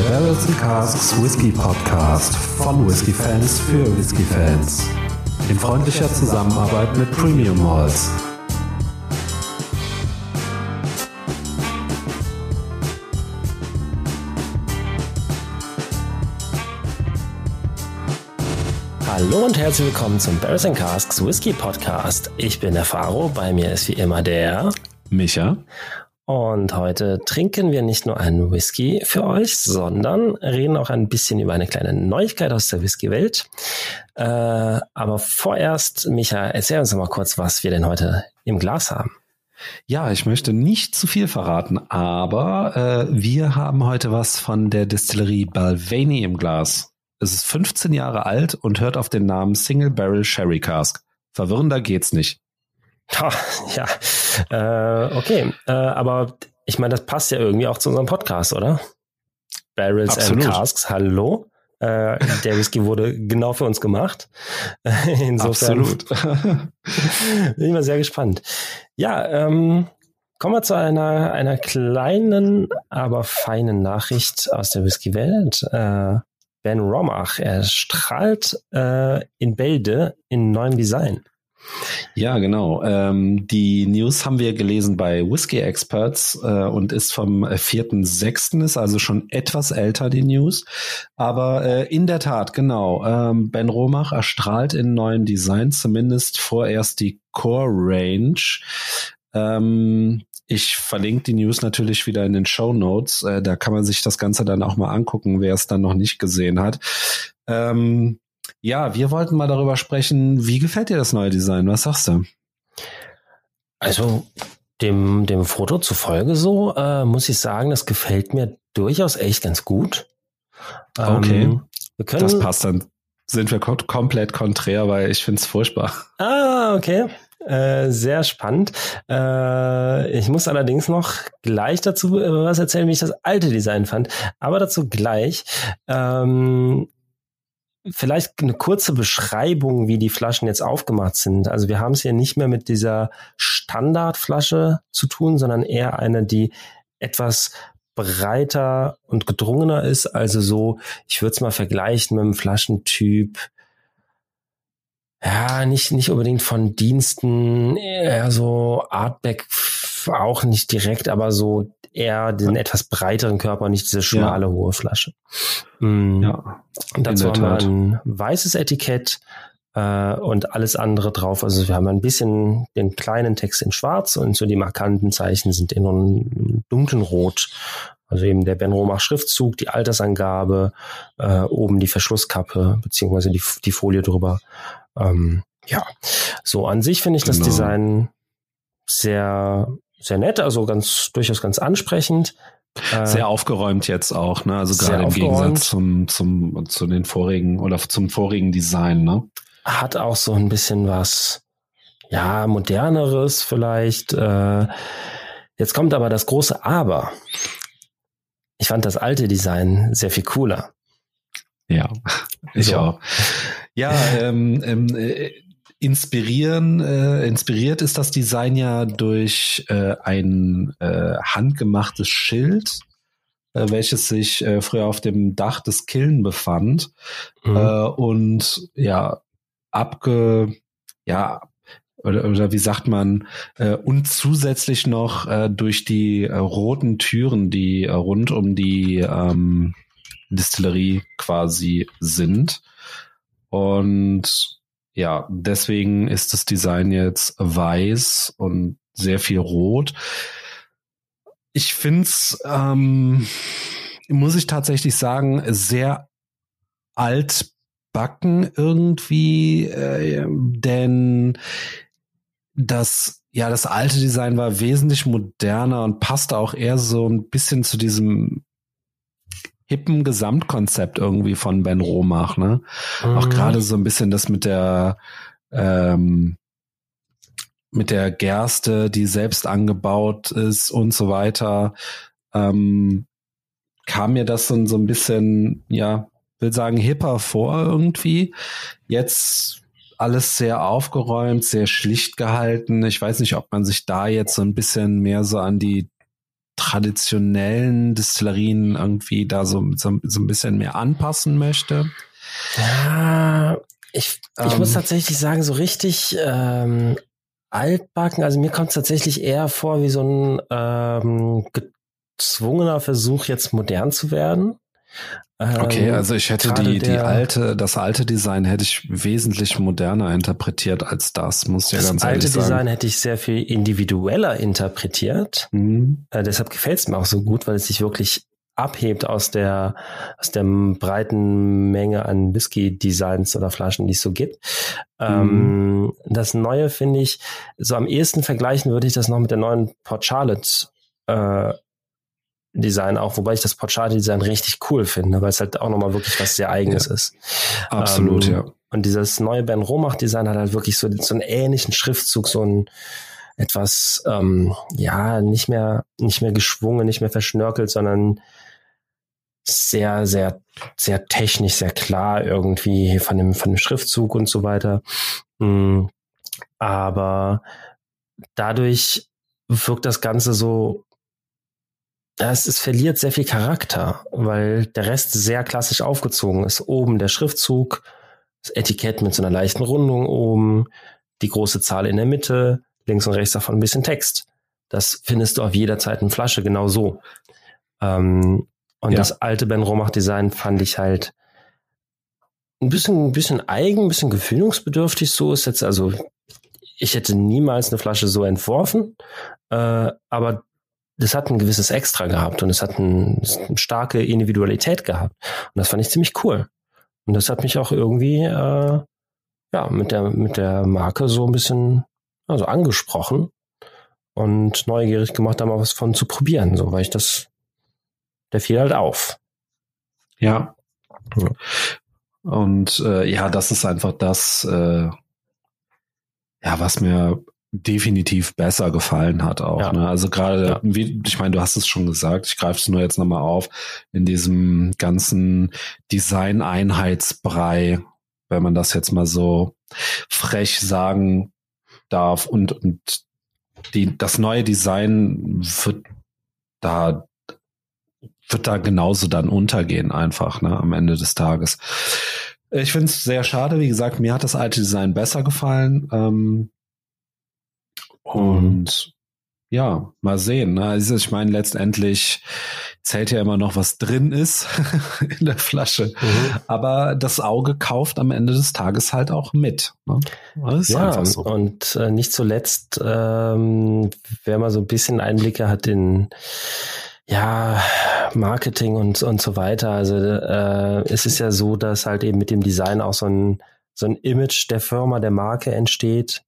Der Barrels and Casks Whisky Podcast von Whisky Fans für Whisky Fans. In freundlicher Zusammenarbeit mit Premium Malls. Hallo und herzlich willkommen zum Barrels and Casks Whisky Podcast. Ich bin der Faro, bei mir ist wie immer der Micha. Und heute trinken wir nicht nur einen Whisky für euch, sondern reden auch ein bisschen über eine kleine Neuigkeit aus der Whisky-Welt. Äh, aber vorerst, Micha, erzähl uns noch mal kurz, was wir denn heute im Glas haben. Ja, ich möchte nicht zu viel verraten, aber äh, wir haben heute was von der Distillerie Balvenie im Glas. Es ist 15 Jahre alt und hört auf den Namen Single Barrel Sherry Cask. Verwirrender geht's nicht. ja, äh, okay. Äh, aber ich meine, das passt ja irgendwie auch zu unserem Podcast, oder? Barrels Absolut. and Casks, hallo. Äh, der Whisky wurde genau für uns gemacht. Insofern Absolut. bin ich mal sehr gespannt. Ja, ähm, kommen wir zu einer, einer kleinen, aber feinen Nachricht aus der Whisky-Welt. Äh, ben Romach, er strahlt äh, in Bälde in neuem Design. Ja, genau. Ähm, die News haben wir gelesen bei Whiskey Experts äh, und ist vom 4.6., ist also schon etwas älter, die News. Aber äh, in der Tat, genau. Ähm, ben Romach erstrahlt in neuen Designs, zumindest vorerst die Core Range. Ähm, ich verlinke die News natürlich wieder in den Show Notes. Äh, da kann man sich das Ganze dann auch mal angucken, wer es dann noch nicht gesehen hat. Ähm, ja, wir wollten mal darüber sprechen, wie gefällt dir das neue Design? Was sagst du? Also dem, dem Foto zufolge so, äh, muss ich sagen, das gefällt mir durchaus echt ganz gut. Okay. Ähm, können, das passt dann. Sind wir komplett konträr, weil ich finde es furchtbar. Ah, okay. Äh, sehr spannend. Äh, ich muss allerdings noch gleich dazu äh, was erzählen, wie ich das alte Design fand. Aber dazu gleich. Ähm, Vielleicht eine kurze Beschreibung, wie die Flaschen jetzt aufgemacht sind. Also wir haben es hier nicht mehr mit dieser Standardflasche zu tun, sondern eher eine, die etwas breiter und gedrungener ist. Also so, ich würde es mal vergleichen mit einem Flaschentyp. Ja, nicht, nicht unbedingt von Diensten, eher so Artback auch nicht direkt, aber so eher den etwas breiteren Körper, nicht diese schmale, ja. hohe Flasche. Mhm. Ja. Und dazu haben wir ein weißes Etikett äh, und alles andere drauf. Also wir haben ein bisschen den kleinen Text in schwarz und so die markanten Zeichen sind in dunklen Rot. Also eben der Ben Romach Schriftzug, die Altersangabe, äh, oben die Verschlusskappe, beziehungsweise die, die Folie drüber. Ähm, ja, so an sich finde ich genau. das Design sehr sehr nett, also ganz durchaus ganz ansprechend. Äh, sehr aufgeräumt jetzt auch, ne? Also gerade im Gegensatz zum, zum, zu den vorigen oder zum vorigen Design, ne? Hat auch so ein bisschen was, ja, moderneres vielleicht. Äh, jetzt kommt aber das große Aber. Ich fand das alte Design sehr viel cooler. Ja, ich so. auch. Ja, ähm, ähm, äh, inspirieren, äh, inspiriert ist das Design ja durch äh, ein äh, handgemachtes Schild, äh, welches sich äh, früher auf dem Dach des Killen befand mhm. äh, und ja abge ja oder, oder wie sagt man äh, und zusätzlich noch äh, durch die äh, roten Türen, die äh, rund um die ähm, Distillerie quasi sind und ja, deswegen ist das Design jetzt weiß und sehr viel rot. Ich finde es, ähm, muss ich tatsächlich sagen, sehr altbacken irgendwie, äh, denn das, ja, das alte Design war wesentlich moderner und passte auch eher so ein bisschen zu diesem hippen Gesamtkonzept irgendwie von Ben Romach, ne? Mhm. Auch gerade so ein bisschen das mit der ähm, mit der Gerste, die selbst angebaut ist und so weiter, ähm, kam mir das so, so ein bisschen, ja, will sagen, hipper vor irgendwie. Jetzt alles sehr aufgeräumt, sehr schlicht gehalten. Ich weiß nicht, ob man sich da jetzt so ein bisschen mehr so an die traditionellen Distillerien irgendwie da so, so, so ein bisschen mehr anpassen möchte. Ja, ich, ich ähm, muss tatsächlich sagen, so richtig ähm, altbacken, also mir kommt es tatsächlich eher vor wie so ein ähm, gezwungener Versuch, jetzt modern zu werden. Okay, ähm, also ich hätte die, die alte, das alte Design hätte ich wesentlich moderner interpretiert als das, muss ich ja ganz ehrlich sagen. Das alte Design hätte ich sehr viel individueller interpretiert. Mhm. Äh, deshalb gefällt es mir auch so gut, weil es sich wirklich abhebt aus der, aus der breiten Menge an Whisky-Designs oder Flaschen, die es so gibt. Ähm, mhm. das Neue finde ich, so am ehesten vergleichen würde ich das noch mit der neuen Port Charlotte äh, Design auch, wobei ich das Port Charlotte Design richtig cool finde, weil es halt auch nochmal wirklich was sehr eigenes ja. ist. Absolut, ähm, ja. Und dieses neue Ben Romach Design hat halt wirklich so, so einen ähnlichen Schriftzug, so ein, etwas, ähm, ja, nicht mehr, nicht mehr geschwungen, nicht mehr verschnörkelt, sondern sehr, sehr, sehr technisch, sehr klar irgendwie von dem, von dem Schriftzug und so weiter. Mm, aber dadurch wirkt das Ganze so, es, es verliert sehr viel Charakter, weil der Rest sehr klassisch aufgezogen ist. Oben der Schriftzug, das Etikett mit so einer leichten Rundung oben, die große Zahl in der Mitte, links und rechts davon ein bisschen Text. Das findest du auf jeder zweiten Flasche genau so. Ähm, und ja. das alte Ben Romach Design fand ich halt ein bisschen, ein bisschen eigen, ein bisschen gefühlungsbedürftig. So ist jetzt also, ich hätte niemals eine Flasche so entworfen, äh, aber das hat ein gewisses Extra gehabt und es hat ein, eine starke Individualität gehabt. Und das fand ich ziemlich cool. Und das hat mich auch irgendwie äh, ja mit der mit der Marke so ein bisschen also angesprochen und neugierig gemacht, da mal was von zu probieren, so weil ich das der fiel halt auf. Ja. ja. Und äh, ja, das ist einfach das, äh, ja, was mir definitiv besser gefallen hat auch. Ja. Ne? Also gerade, ja. wie, ich meine, du hast es schon gesagt, ich greife es nur jetzt nochmal auf, in diesem ganzen Design-Einheitsbrei, wenn man das jetzt mal so frech sagen darf und, und die, das neue Design wird da wird da genauso dann untergehen einfach, ne, am Ende des Tages. Ich finde es sehr schade. Wie gesagt, mir hat das alte Design besser gefallen. Ähm, und ja, mal sehen. Ne? Also ich meine, letztendlich zählt ja immer noch, was drin ist in der Flasche. Mhm. Aber das Auge kauft am Ende des Tages halt auch mit. Ne? ja, so. und äh, nicht zuletzt, ähm, wer mal so ein bisschen Einblicke hat in ja, Marketing und, und so weiter. Also äh, es ist ja so, dass halt eben mit dem Design auch so ein, so ein Image der Firma, der Marke entsteht.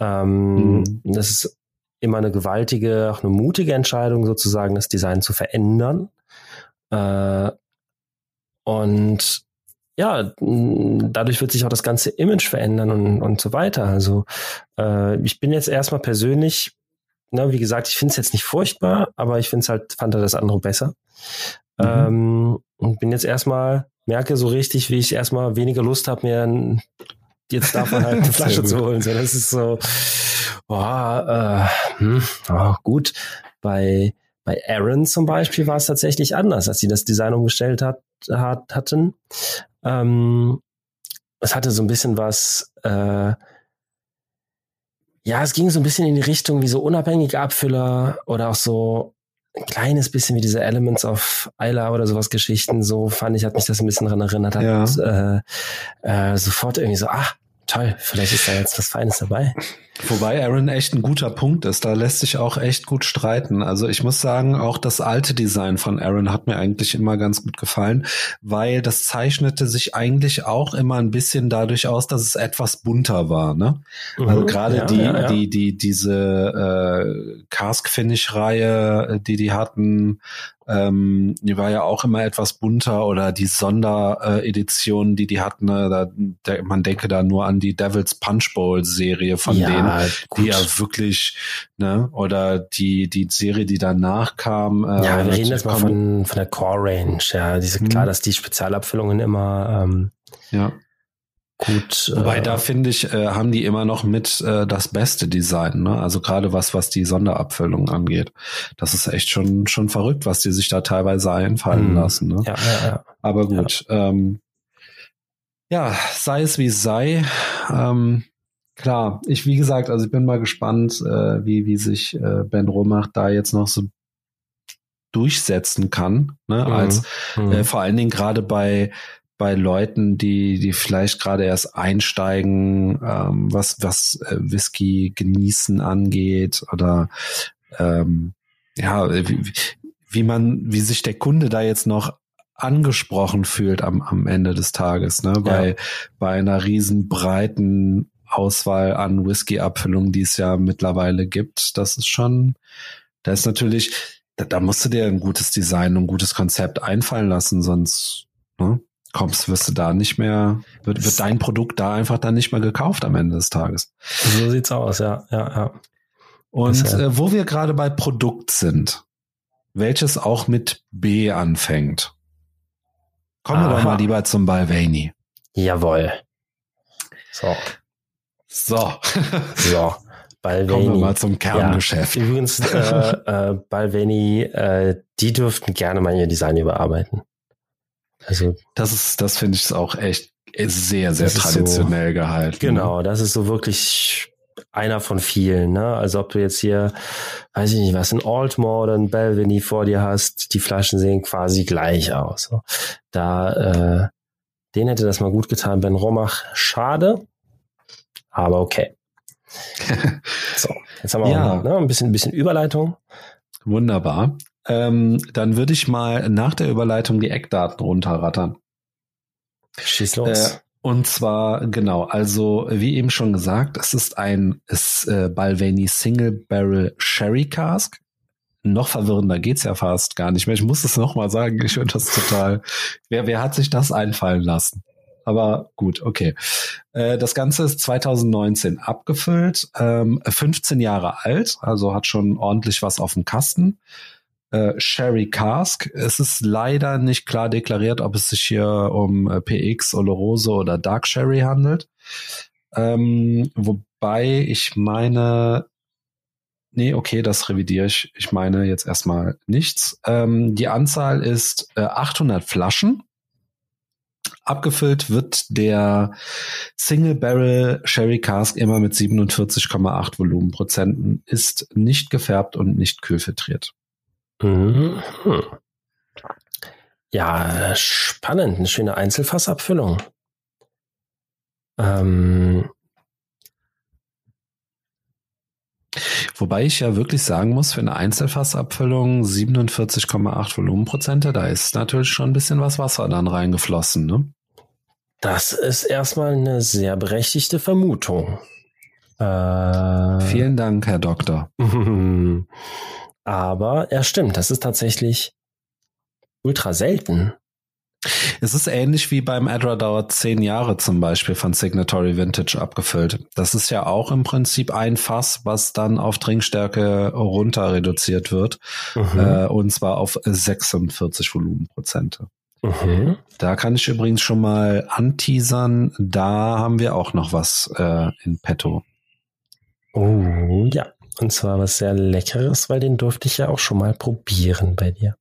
Ähm, mhm. Das ist immer eine gewaltige, auch eine mutige Entscheidung, sozusagen das Design zu verändern. Äh, und ja, dadurch wird sich auch das ganze Image verändern und, und so weiter. Also äh, ich bin jetzt erstmal persönlich ne, wie gesagt, ich finde es jetzt nicht furchtbar, aber ich finde es halt, fand er das andere besser. Mhm. Ähm, und bin jetzt erstmal, merke so richtig, wie ich erstmal weniger Lust habe, mir jetzt davon halt eine Flasche zu holen. So, das ist so, boah, äh, hm, oh, gut. Bei, bei Aaron zum Beispiel war es tatsächlich anders, als sie das Design umgestellt hat, hat hatten. Ähm, es hatte so ein bisschen was, äh, ja, es ging so ein bisschen in die Richtung wie so unabhängige Abfüller oder auch so ein kleines bisschen wie diese Elements of Isla oder sowas Geschichten. So fand ich, hat mich das ein bisschen daran erinnert. Hat ja. äh, äh, sofort irgendwie so, ach, toll, vielleicht ist da jetzt was Feines dabei. Wobei Aaron echt ein guter Punkt ist. Da lässt sich auch echt gut streiten. Also ich muss sagen, auch das alte Design von Aaron hat mir eigentlich immer ganz gut gefallen, weil das zeichnete sich eigentlich auch immer ein bisschen dadurch aus, dass es etwas bunter war. Ne? Mhm, also gerade ja, die, ja, ja. die, die, diese äh, Cask Finish Reihe, die die hatten, ähm, die war ja auch immer etwas bunter oder die Sonderedition, die die hatten, ne, da, der, man denke da nur an die Devil's Punch Bowl Serie von ja, denen, gut. die ja wirklich, ne, oder die, die Serie, die danach kam. Äh, ja, wir reden jetzt mal von, von der Core Range, ja, diese, klar, mhm. dass die Spezialabfüllungen immer, ähm, ja gut. Wobei äh, da finde ich, äh, haben die immer noch mit äh, das beste Design, ne? Also gerade was, was die Sonderabfüllung angeht. Das ist echt schon, schon verrückt, was die sich da teilweise einfallen mhm. lassen. Ne? Ja, ja, ja. Aber gut. Ja. Ähm, ja, sei es wie es sei. Ähm, klar, ich, wie gesagt, also ich bin mal gespannt, äh, wie, wie sich äh, Ben Romach da jetzt noch so durchsetzen kann, ne? Mhm. als mhm. Äh, vor allen Dingen gerade bei bei Leuten, die die vielleicht gerade erst einsteigen, ähm, was was äh, Whisky genießen angeht oder ähm, ja wie, wie man wie sich der Kunde da jetzt noch angesprochen fühlt am, am Ende des Tages, ne? Bei, ja. bei einer riesen breiten Auswahl an Whisky-Abfüllungen, die es ja mittlerweile gibt. Das ist schon, da ist natürlich, da, da musst du dir ein gutes Design und ein gutes Konzept einfallen lassen, sonst ne, kommst, wirst du da nicht mehr, wird, wird dein Produkt da einfach dann nicht mehr gekauft am Ende des Tages. So sieht's aus, ja, ja, ja. Und äh, wo wir gerade bei Produkt sind, welches auch mit B anfängt. Kommen wir doch mal lieber zum Balvenie. Jawohl. So. So. so. Balvenie. Kommen wir mal zum Kerngeschäft. Ja, übrigens, äh, äh, Balvenie, äh, die dürften gerne mal ihr Design überarbeiten. Also das ist, das finde ich auch echt sehr, sehr traditionell so, gehalten. Genau, das ist so wirklich einer von vielen. Ne? Also ob du jetzt hier, weiß ich nicht, was ein Altmore oder ein Belvini vor dir hast, die Flaschen sehen quasi gleich aus. Da, äh, den hätte das mal gut getan, Ben Romach. Schade, aber okay. so, jetzt haben wir ja. auch, ne, ein bisschen, ein bisschen Überleitung. Wunderbar. Ähm, dann würde ich mal nach der Überleitung die Eckdaten runterrattern. Schieß los. Äh, und zwar, genau, also wie eben schon gesagt, es ist ein ist, äh, Balvenie Single Barrel Sherry Cask. Noch verwirrender geht's ja fast gar nicht mehr. Ich muss es nochmal sagen, ich finde das total. Wer, wer hat sich das einfallen lassen? Aber gut, okay. Äh, das Ganze ist 2019 abgefüllt, ähm, 15 Jahre alt, also hat schon ordentlich was auf dem Kasten äh, Sherry Cask. Es ist leider nicht klar deklariert, ob es sich hier um äh, PX, Oloroso oder Dark Sherry handelt. Ähm, wobei ich meine, nee, okay, das revidiere ich. Ich meine jetzt erstmal nichts. Ähm, die Anzahl ist äh, 800 Flaschen. Abgefüllt wird der Single Barrel Sherry Cask immer mit 47,8 Volumenprozenten, ist nicht gefärbt und nicht kühlfiltriert. Mhm. Ja, spannend. Eine schöne Einzelfassabfüllung. Ähm. Wobei ich ja wirklich sagen muss, für eine Einzelfassabfüllung 47,8 Volumenprozente, da ist natürlich schon ein bisschen was Wasser dann reingeflossen, ne? Das ist erstmal eine sehr berechtigte Vermutung. Äh, Vielen Dank, Herr Doktor. Aber ja, stimmt, das ist tatsächlich ultra selten. Es ist ähnlich wie beim Adra dauert zehn Jahre zum Beispiel von Signatory Vintage abgefüllt. Das ist ja auch im Prinzip ein Fass, was dann auf Trinkstärke runter reduziert wird. Mhm. Äh, und zwar auf 46 Volumenprozente. Mhm. Da kann ich übrigens schon mal anteasern. Da haben wir auch noch was äh, in petto. Oh ja. Und zwar was sehr Leckeres, weil den durfte ich ja auch schon mal probieren bei dir.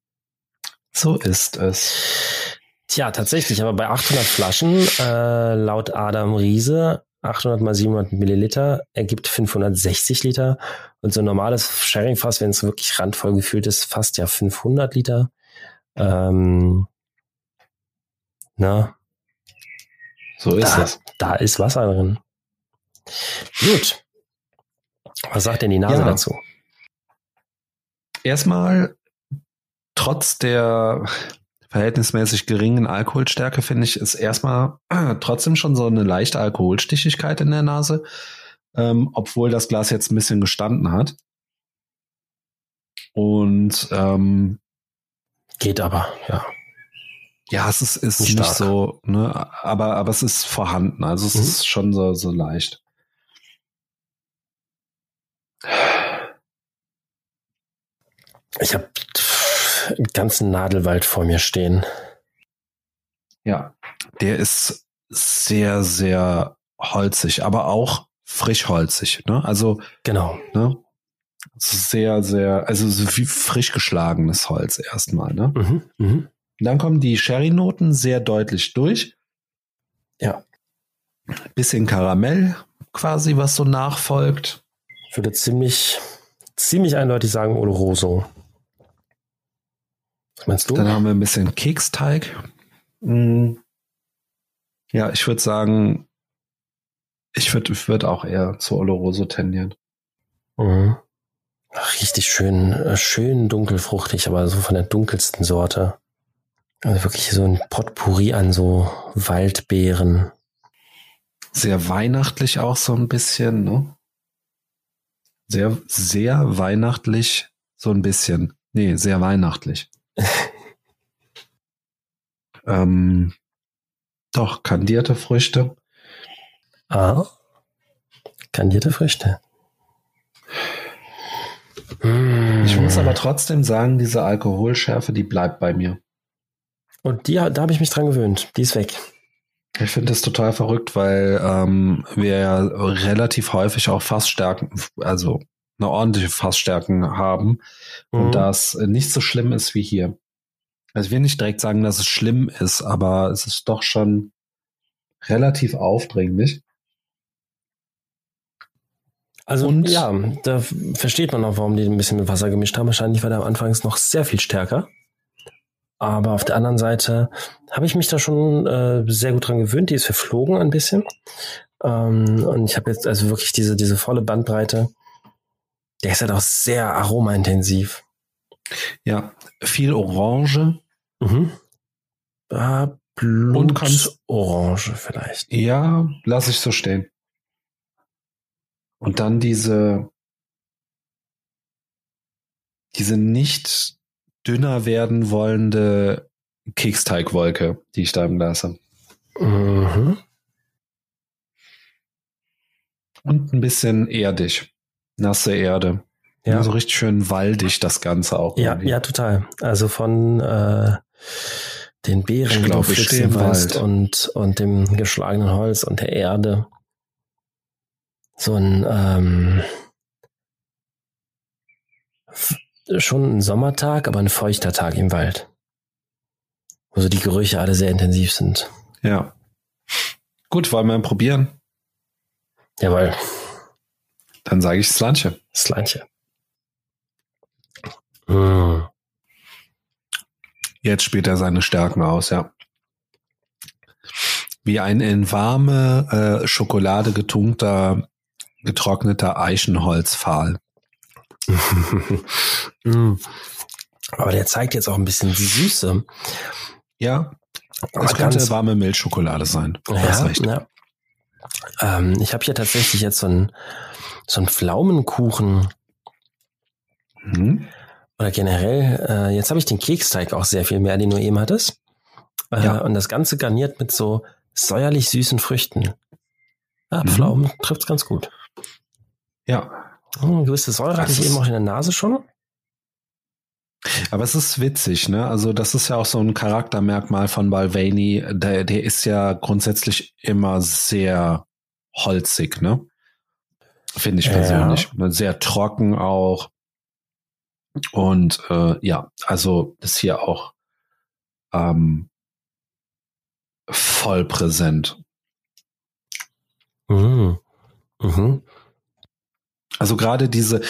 So ist es. Tja, tatsächlich, aber bei 800 Flaschen, äh, laut Adam Riese, 800 mal 700 Milliliter ergibt 560 Liter. Und so ein normales Sharing-Fass, wenn es wirklich randvoll gefüllt ist, fast ja 500 Liter. Ähm, na, so ist da, es. Da ist Wasser drin. Gut. Was sagt denn die Nase ja. dazu? Erstmal, trotz der verhältnismäßig geringen Alkoholstärke, finde ich, ist erstmal trotzdem schon so eine leichte Alkoholstichigkeit in der Nase, ähm, obwohl das Glas jetzt ein bisschen gestanden hat. Und ähm, geht aber, ja. Ja, es ist, ist nicht, nicht so, ne, aber, aber es ist vorhanden. Also es mhm. ist schon so, so leicht. Ich habe einen ganzen Nadelwald vor mir stehen. Ja, der ist sehr, sehr holzig, aber auch frischholzig. Ne? Also genau. Ne? Sehr, sehr, also so wie frisch geschlagenes Holz erstmal. Ne? Mhm, mh. Dann kommen die Sherry-Noten sehr deutlich durch. Ja. Bisschen Karamell quasi, was so nachfolgt. Ich würde ziemlich, ziemlich eindeutig sagen Oloroso. Meinst du? Dann haben wir ein bisschen Keksteig. Mhm. Ja, ich würde sagen, ich würde ich würd auch eher zu Oloroso tendieren. Mhm. Richtig schön, äh, schön dunkelfruchtig, aber so von der dunkelsten Sorte. Also wirklich so ein Potpourri an so Waldbeeren. Sehr weihnachtlich auch so ein bisschen, ne? Sehr, sehr weihnachtlich, so ein bisschen. Nee, sehr weihnachtlich. ähm, doch, kandierte Früchte. Ah. Kandierte Früchte. Ich muss aber trotzdem sagen, diese Alkoholschärfe, die bleibt bei mir. Und die, da habe ich mich dran gewöhnt. Die ist weg. Ich finde das total verrückt, weil ähm, wir ja relativ häufig auch Fassstärken, also eine ordentliche Fassstärken haben mhm. und das nicht so schlimm ist wie hier. Also ich will nicht direkt sagen, dass es schlimm ist, aber es ist doch schon relativ aufdringlich. Also und, ja, da versteht man auch, warum die ein bisschen mit Wasser gemischt haben. Wahrscheinlich war der am Anfang noch sehr viel stärker. Aber auf der anderen Seite habe ich mich da schon äh, sehr gut dran gewöhnt. Die ist verflogen ein bisschen. Ähm, und ich habe jetzt also wirklich diese, diese volle Bandbreite. Der ist halt auch sehr aromaintensiv. Ja, viel Orange. Mhm. Äh, Blutorange vielleicht. Ja, lasse ich so stehen. Und dann diese, diese nicht dünner werden wollende Keksteigwolke, die ich da im Glas habe. Mhm. Und ein bisschen erdig. Nasse Erde. Ja. So also richtig schön waldig das Ganze auch. Ja, irgendwie. ja, total. Also von äh, den Beeren, die du flitzen weißt, und, und dem geschlagenen Holz und der Erde. So ein ähm, schon ein Sommertag, aber ein feuchter Tag im Wald. Wo so die Gerüche alle sehr intensiv sind. Ja. Gut, wollen wir probieren? Jawohl. Dann sage ich Slanche. Slanche. Mm. Jetzt spielt er seine Stärken aus, ja. Wie ein in warme äh, Schokolade getunkter, getrockneter Eichenholzpfahl. Aber der zeigt jetzt auch ein bisschen die Süße. Ja, es könnte warme Milchschokolade sein. Ja, ja. Ähm, ich habe hier tatsächlich jetzt so einen so einen Pflaumenkuchen. Mhm. Oder generell, äh, jetzt habe ich den Keksteig auch sehr viel mehr, den du eben hattest. Äh, ja. Und das Ganze garniert mit so säuerlich süßen Früchten. Ja, mhm. Pflaumen trifft's ganz gut. Ja, hm, gewisse Säure hatte ich eben auch in der Nase schon. Aber es ist witzig, ne? Also das ist ja auch so ein Charaktermerkmal von Balvani. Der, der ist ja grundsätzlich immer sehr holzig, ne? Finde ich persönlich. Ja. Sehr trocken auch. Und äh, ja, also das hier auch ähm, voll präsent. Mhm. Mhm. Also gerade diese,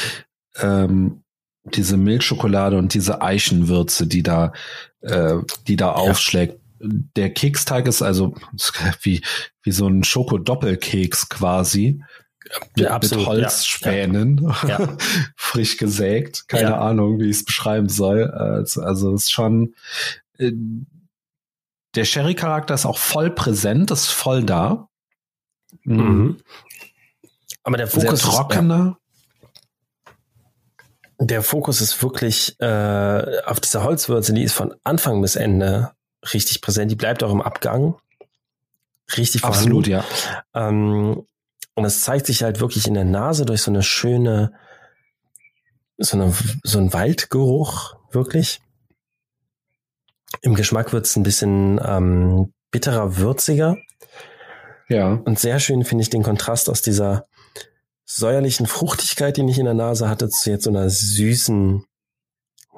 ähm, diese Milchschokolade und diese Eichenwürze, die da, äh, die da ja. aufschlägt. Der Keksteig ist also wie, wie so ein Schokodoppelkeks quasi. Mit, ja, mit Holzspänen, ja. Ja. frisch gesägt. Keine Ahnung, wie ich es beschreiben soll. Also, also es ist schon, äh, der Sherry-Charakter ist auch voll präsent, ist voll da. Mhm. mhm. Aber der Fokus Sehr trockener. Ist, der Fokus ist wirklich äh, auf dieser Holzwürze, die ist von Anfang bis Ende richtig präsent. Die bleibt auch im Abgang. Richtig vorhanden. Absolut, ja. Ähm, und es zeigt sich halt wirklich in der Nase durch so eine schöne, so, eine, so ein Waldgeruch, wirklich. Im Geschmack wird es ein bisschen ähm, bitterer, würziger. Ja. Und sehr schön finde ich den Kontrast aus dieser säuerlichen Fruchtigkeit, die ich in der Nase hatte, zu jetzt so einer süßen,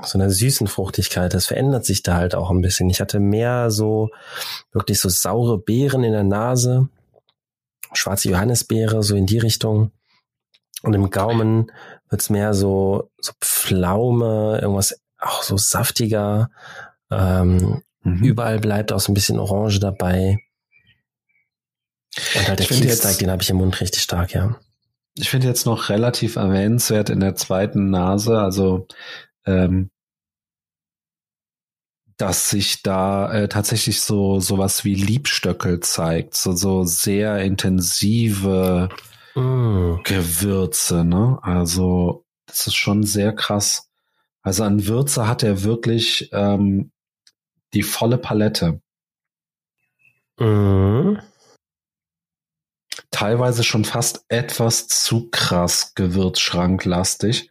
so einer süßen Fruchtigkeit. Das verändert sich da halt auch ein bisschen. Ich hatte mehr so wirklich so saure Beeren in der Nase, schwarze Johannisbeere, so in die Richtung. Und im Gaumen wird's mehr so, so Pflaume, irgendwas auch so saftiger. Ähm, mhm. Überall bleibt auch so ein bisschen Orange dabei. Und halt der Cheese den habe ich im Mund richtig stark, ja. Ich finde jetzt noch relativ erwähnenswert in der zweiten Nase, also ähm, dass sich da äh, tatsächlich so sowas wie Liebstöckel zeigt, so so sehr intensive mm. Gewürze, ne? Also das ist schon sehr krass. Also an Würze hat er wirklich ähm, die volle Palette. Mm teilweise schon fast etwas zu krass gewürzschranklastig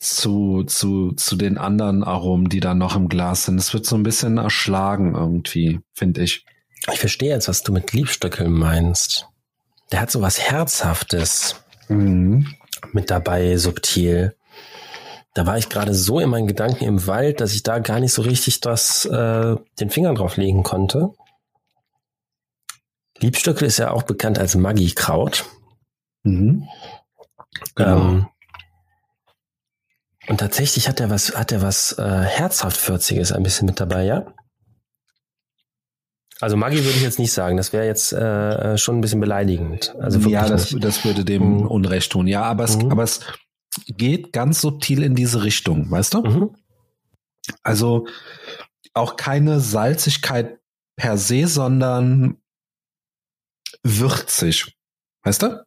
zu, zu, zu den anderen Aromen, die da noch im Glas sind. Es wird so ein bisschen erschlagen irgendwie, finde ich. Ich verstehe jetzt, was du mit Liebstöckeln meinst. Der hat so was Herzhaftes mhm. mit dabei, subtil. Da war ich gerade so in meinen Gedanken im Wald, dass ich da gar nicht so richtig das, äh, den Finger drauf legen konnte. Liebstöckel ist ja auch bekannt als Maggi-Kraut. Mhm. Genau. Ähm, und tatsächlich hat er was, hat er was äh, herzhaft würziges ein bisschen mit dabei, ja? Also Maggi würde ich jetzt nicht sagen, das wäre jetzt äh, schon ein bisschen beleidigend. Also ja, das, das würde dem mhm. Unrecht tun. Ja, aber es, mhm. aber es geht ganz subtil in diese Richtung, weißt du? Mhm. Also auch keine Salzigkeit per se, sondern würzig. Weißt du?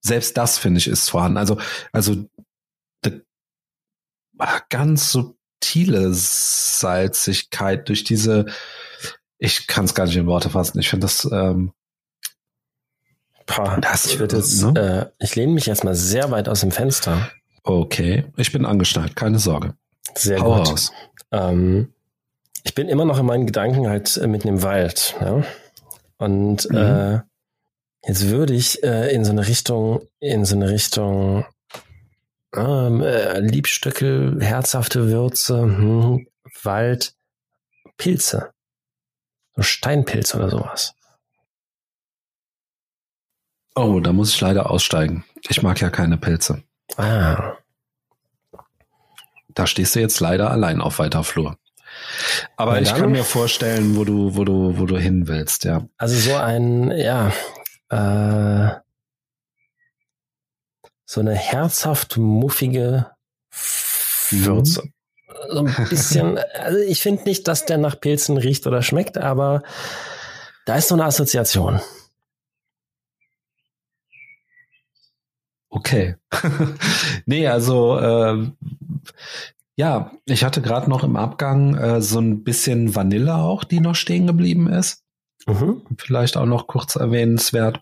Selbst das finde ich ist vorhanden. Also, also ganz subtile Salzigkeit durch diese, ich kann es gar nicht in Worte fassen. Ich finde das, ähm, Boah, das, ich würde jetzt, ne? äh, ich lehne mich erstmal sehr weit aus dem Fenster. Okay, ich bin angeschnallt, keine Sorge. Sehr Hau gut. Raus. Ähm, ich bin immer noch in meinen Gedanken halt äh, mitten im Wald. Ja? Und mhm. äh, jetzt würde ich äh, in so eine Richtung, in so eine Richtung ähm, äh, Liebstöckel, herzhafte Würze, hm, Wald, Pilze. So Steinpilz oder sowas. Oh, da muss ich leider aussteigen. Ich mag ja keine Pilze. Ah. Da stehst du jetzt leider allein auf weiter Flur. Aber ich kann mir vorstellen, wo du, wo du, wo du hin willst, ja. Also so ein, ja, äh, so eine herzhaft muffige Würze. Mhm. So ein bisschen, also ich finde nicht, dass der nach Pilzen riecht oder schmeckt, aber da ist so eine Assoziation. Okay. nee, also äh, ja, ich hatte gerade noch im Abgang äh, so ein bisschen Vanille auch, die noch stehen geblieben ist. Mhm. Vielleicht auch noch kurz erwähnenswert.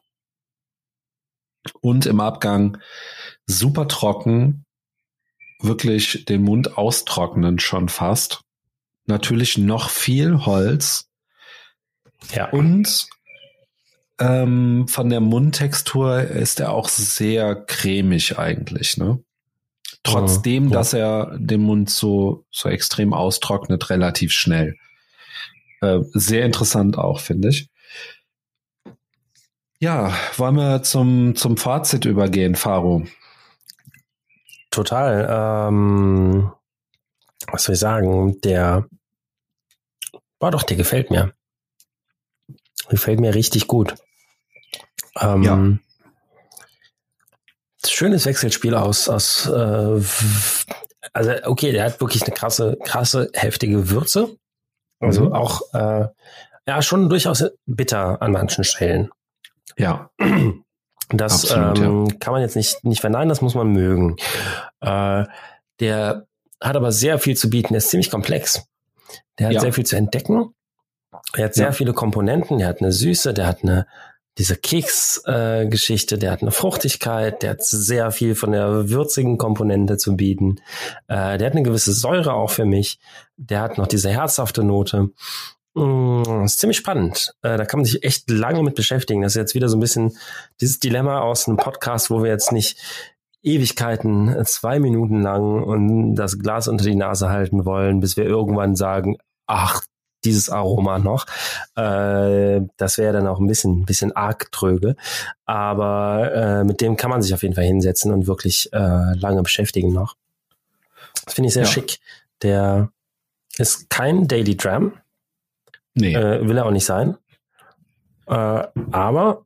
Und im Abgang super trocken, wirklich den Mund austrocknen schon fast. Natürlich noch viel Holz. Ja. Und ähm, von der Mundtextur ist er auch sehr cremig eigentlich, ne? Trotzdem, ja. dass er den Mund so, so extrem austrocknet, relativ schnell. Äh, sehr interessant auch, finde ich. Ja, wollen wir zum, zum Fazit übergehen, Faro? Total. Ähm, was soll ich sagen? Der war doch, der gefällt mir. Gefällt mir richtig gut. Ähm, ja schönes Wechselspiel aus, aus äh, also okay, der hat wirklich eine krasse, krasse, heftige Würze. Also mhm. auch äh, ja schon durchaus bitter an manchen Stellen. Ja. Das Absolut, ähm, ja. kann man jetzt nicht, nicht verneinen, das muss man mögen. Äh, der hat aber sehr viel zu bieten, der ist ziemlich komplex. Der hat ja. sehr viel zu entdecken. Er hat sehr ja. viele Komponenten, der hat eine Süße, der hat eine diese Keks-Geschichte, äh, der hat eine Fruchtigkeit, der hat sehr viel von der würzigen Komponente zu bieten. Äh, der hat eine gewisse Säure auch für mich. Der hat noch diese herzhafte Note. Mm, ist ziemlich spannend. Äh, da kann man sich echt lange mit beschäftigen. Das ist jetzt wieder so ein bisschen dieses Dilemma aus einem Podcast, wo wir jetzt nicht Ewigkeiten, äh, zwei Minuten lang und das Glas unter die Nase halten wollen, bis wir irgendwann sagen, ach, dieses Aroma noch. Äh, das wäre dann auch ein bisschen, bisschen arg tröge. Aber äh, mit dem kann man sich auf jeden Fall hinsetzen und wirklich äh, lange beschäftigen noch. Das finde ich sehr ja. schick. Der ist kein Daily Dram. Nee. Äh, will er auch nicht sein. Äh, aber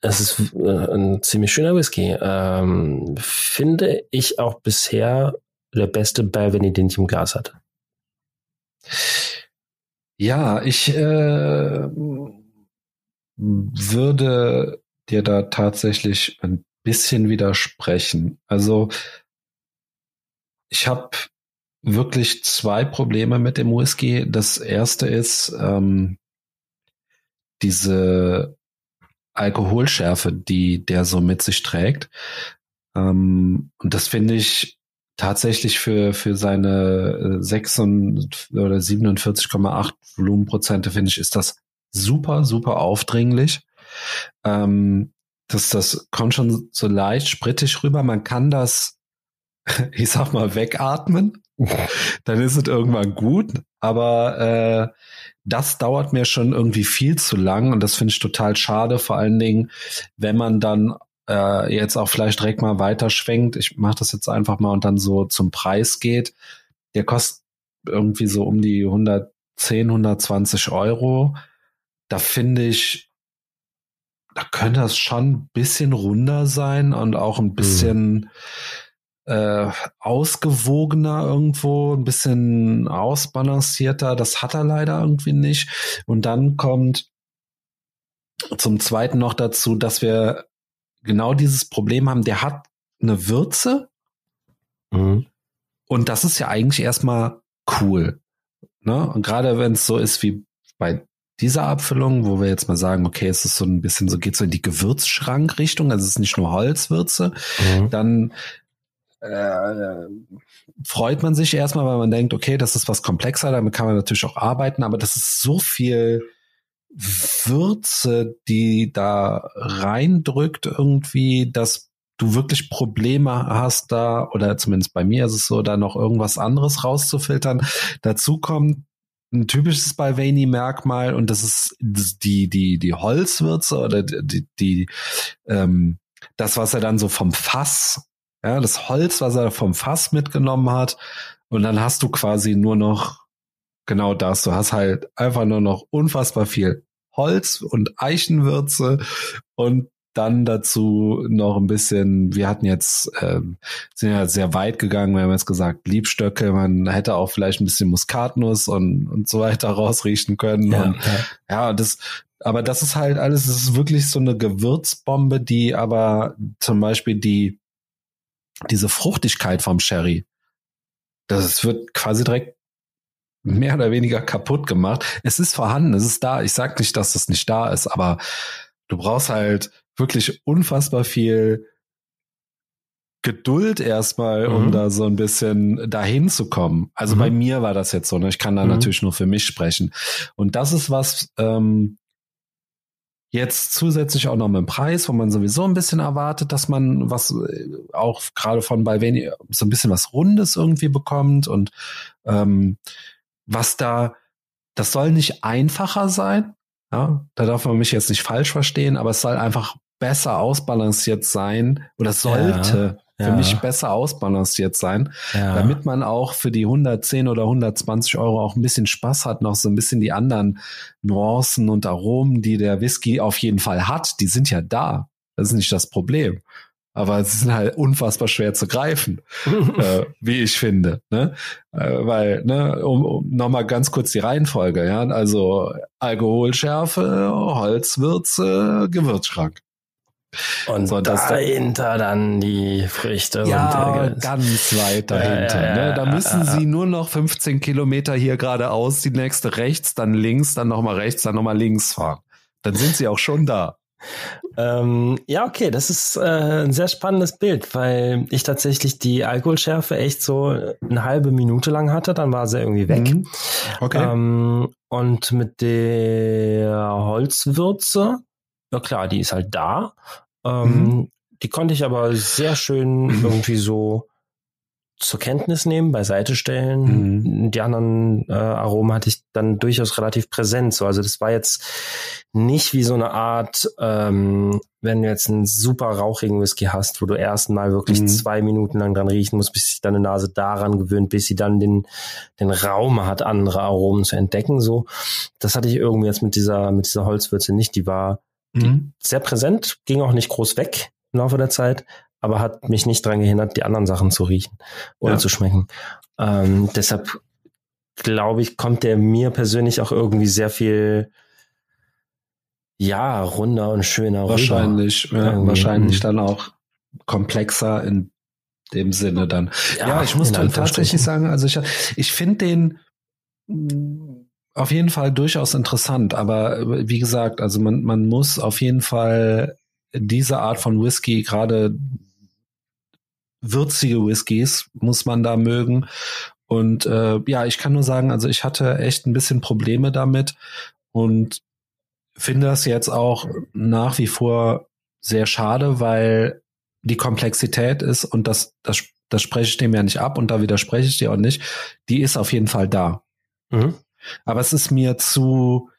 es ist äh, ein ziemlich schöner Whisky. Ähm, finde ich auch bisher der beste Balvenie, den ich im Glas hatte. Ja, ich äh, würde dir da tatsächlich ein bisschen widersprechen. Also ich habe wirklich zwei Probleme mit dem Whisky. Das erste ist ähm, diese Alkoholschärfe, die der so mit sich trägt. Ähm, und das finde ich tatsächlich für, für seine 6 äh, oder 47,8 Volumenprozente, finde ich, ist das super, super aufdringlich. Ähm, das, das kommt schon so leicht sprittig rüber. Man kann das, ich sag mal, wegatmen. Dann ist es irgendwann gut. Aber äh, das dauert mir schon irgendwie viel zu lang und das finde ich total schade. Vor allen Dingen, wenn man dann äh, jetzt auch vielleicht direkt mal weiterschwenkt. Ich mache das jetzt einfach mal und dann so zum Preis geht. Der kostet irgendwie so um die 110, 120 Euro. Da finde ich, da könnte das schon ein bisschen runder sein und auch ein bisschen mhm. äh, ausgewogener irgendwo, ein bisschen ausbalancierter. Das hat er leider irgendwie nicht. Und dann kommt zum Zweiten noch dazu, dass wir genau dieses Problem haben, der hat eine Würze. Mhm. Und das ist ja eigentlich erstmal cool. Ne? Und gerade wenn es so ist wie bei dieser Abfüllung, wo wir jetzt mal sagen, okay, es ist so ein bisschen so, geht so in die Gewürzschrankrichtung, also es ist nicht nur Holzwürze, mhm. dann äh, freut man sich erstmal, weil man denkt, okay, das ist was komplexer, damit kann man natürlich auch arbeiten, aber das ist so viel Würze, die da reindrückt irgendwie, dass du wirklich Probleme hast da, oder zumindest bei mir ist es so, da noch irgendwas anderes rauszufiltern. Dazu kommt ein typisches Balvenie-Merkmal und das ist die, die, die Holzwürze oder die, die, ähm, das, was er dann so vom Fass, ja, das Holz, was er vom Fass mitgenommen hat. Und dann hast du quasi nur noch genau das. Du hast halt einfach nur noch unfassbar viel Holz und Eichenwürze und dann dazu noch ein bisschen, wir hatten jetzt, ähm, sind ja sehr weit gegangen, wir haben jetzt gesagt, Liebstöcke, man hätte auch vielleicht ein bisschen Muskatnuss und, und so weiter rausriechen können. Ja, und, ja. ja, das, aber das ist halt alles, es ist wirklich so eine Gewürzbombe, die aber zum Beispiel die, diese Fruchtigkeit vom Sherry, das wird quasi direkt mehr oder weniger kaputt gemacht. Es ist vorhanden, es ist da. Ich sag nicht, dass das nicht da ist, aber du brauchst halt wirklich unfassbar viel Geduld erstmal, um mhm. da so ein bisschen dahin zu kommen. Also mhm. bei mir war das jetzt so, ne? Ich kann da mhm. natürlich nur für mich sprechen. Und das ist was, ähm, jetzt zusätzlich auch noch mit dem Preis, wo man sowieso ein bisschen erwartet, dass man was äh, auch gerade von bei wenig so ein bisschen was Rundes irgendwie bekommt und ähm, was da, das soll nicht einfacher sein. Ja, da darf man mich jetzt nicht falsch verstehen, aber es soll einfach besser ausbalanciert sein oder sollte ja, für ja. mich besser ausbalanciert sein, damit man auch für die 110 oder 120 Euro auch ein bisschen Spaß hat, noch so ein bisschen die anderen Nuancen und Aromen, die der Whisky auf jeden Fall hat, die sind ja da. Das ist nicht das Problem aber sie sind halt unfassbar schwer zu greifen, äh, wie ich finde. Ne? Äh, weil, ne, um, um nochmal ganz kurz die Reihenfolge, ja, also Alkoholschärfe, Holzwürze, Gewürzschrank. Und so, dahinter dann die Früchte. Ja, ganz weit dahinter. Ja, ja, ja, ne? Da müssen sie nur noch 15 Kilometer hier geradeaus, die nächste rechts, dann links, dann nochmal rechts, dann nochmal links fahren. Dann sind sie auch schon da. Ähm, ja, okay, das ist äh, ein sehr spannendes Bild, weil ich tatsächlich die Alkoholschärfe echt so eine halbe Minute lang hatte, dann war sie irgendwie weg. Mhm. Okay. Ähm, und mit der Holzwürze, ja klar, die ist halt da. Ähm, mhm. Die konnte ich aber sehr schön irgendwie so zur Kenntnis nehmen, beiseite stellen. Mhm. Die anderen äh, Aromen hatte ich dann durchaus relativ präsent. So, also das war jetzt nicht wie so eine Art, ähm, wenn du jetzt einen super rauchigen Whisky hast, wo du erst mal wirklich mhm. zwei Minuten lang dran riechen musst, bis sich deine Nase daran gewöhnt, bis sie dann den, den Raum hat, andere Aromen zu entdecken. So, das hatte ich irgendwie jetzt mit dieser, mit dieser Holzwürze nicht. Die war mhm. sehr präsent, ging auch nicht groß weg im Laufe der Zeit, aber hat mich nicht daran gehindert, die anderen Sachen zu riechen oder ja. zu schmecken. Ähm, deshalb glaube ich, kommt der mir persönlich auch irgendwie sehr viel ja, runder und schöner wahrscheinlich, rüber. Ja, wahrscheinlich mhm. dann auch komplexer in dem Sinne dann. Ja, ja ich muss dann tatsächlich sagen, also ich, ich finde den mm, auf jeden Fall durchaus interessant, aber wie gesagt, also man, man muss auf jeden Fall diese Art von Whisky, gerade würzige Whiskys, muss man da mögen. Und äh, ja, ich kann nur sagen, also ich hatte echt ein bisschen Probleme damit und finde das jetzt auch nach wie vor sehr schade, weil die Komplexität ist und das, das, das spreche ich dem ja nicht ab und da widerspreche ich dir auch nicht, die ist auf jeden Fall da. Mhm. Aber es ist mir zu,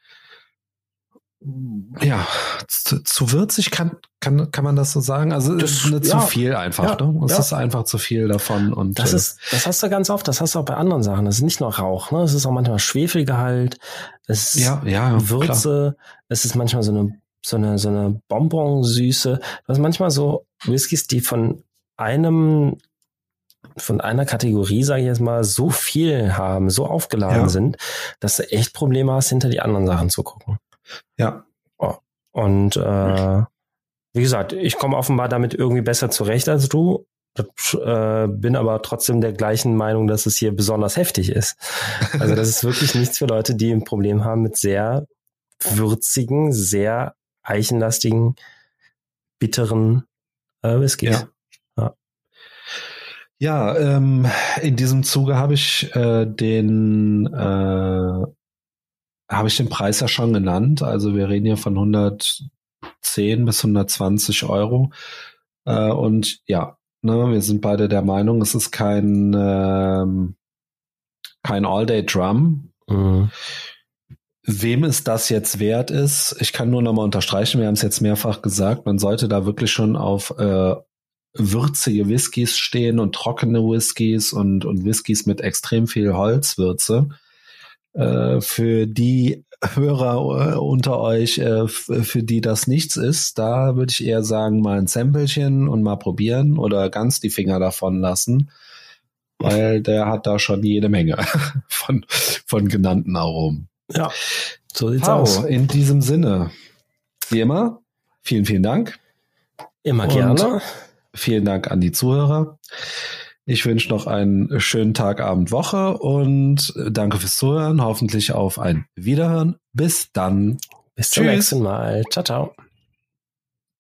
ja, zu, zu würzig kann, kann, kann man das so sagen? Also das, ist ja, zu viel einfach, ja, ne? Es ja. ist einfach zu viel davon und. Das äh, ist, das hast du ganz oft, das hast du auch bei anderen Sachen. Das ist nicht nur Rauch, ne? Es ist auch manchmal Schwefelgehalt, es ist ja, ja, Würze, klar. es ist manchmal so eine, so eine, so eine Bonbonsüße. Du hast manchmal so Whiskys, die von einem von einer Kategorie, sage ich jetzt mal, so viel haben, so aufgeladen ja. sind, dass du echt Probleme hast, hinter die anderen Sachen zu gucken. Ja. Oh. Und äh, wie gesagt, ich komme offenbar damit irgendwie besser zurecht als du. Äh, bin aber trotzdem der gleichen Meinung, dass es hier besonders heftig ist. Also das ist wirklich nichts für Leute, die ein Problem haben mit sehr würzigen, sehr eichenlastigen, bitteren äh, Whiskys. Ja. Ja, ja ähm, in diesem Zuge habe ich äh, den äh, habe ich den Preis ja schon genannt. Also wir reden hier von 110 bis 120 Euro. Äh, und ja, ne, wir sind beide der Meinung, es ist kein, ähm, kein All-Day-Drum. Mhm. Wem es das jetzt wert ist, ich kann nur nochmal unterstreichen, wir haben es jetzt mehrfach gesagt, man sollte da wirklich schon auf äh, würzige Whiskys stehen und trockene Whiskys und, und Whiskys mit extrem viel Holzwürze. Äh, für die Hörer äh, unter euch, äh, für die das nichts ist, da würde ich eher sagen, mal ein Samplechen und mal probieren oder ganz die Finger davon lassen, weil der hat da schon jede Menge von, von genannten Aromen. Ja, so sieht's Pau, aus. In diesem Sinne, wie immer, vielen, vielen Dank. Immer gerne. Vielen Dank an die Zuhörer. Ich wünsche noch einen schönen Tag, Abend, Woche und danke fürs Zuhören. Hoffentlich auf ein Wiederhören. Bis dann. Bis zum nächsten Mal. Ciao, ciao.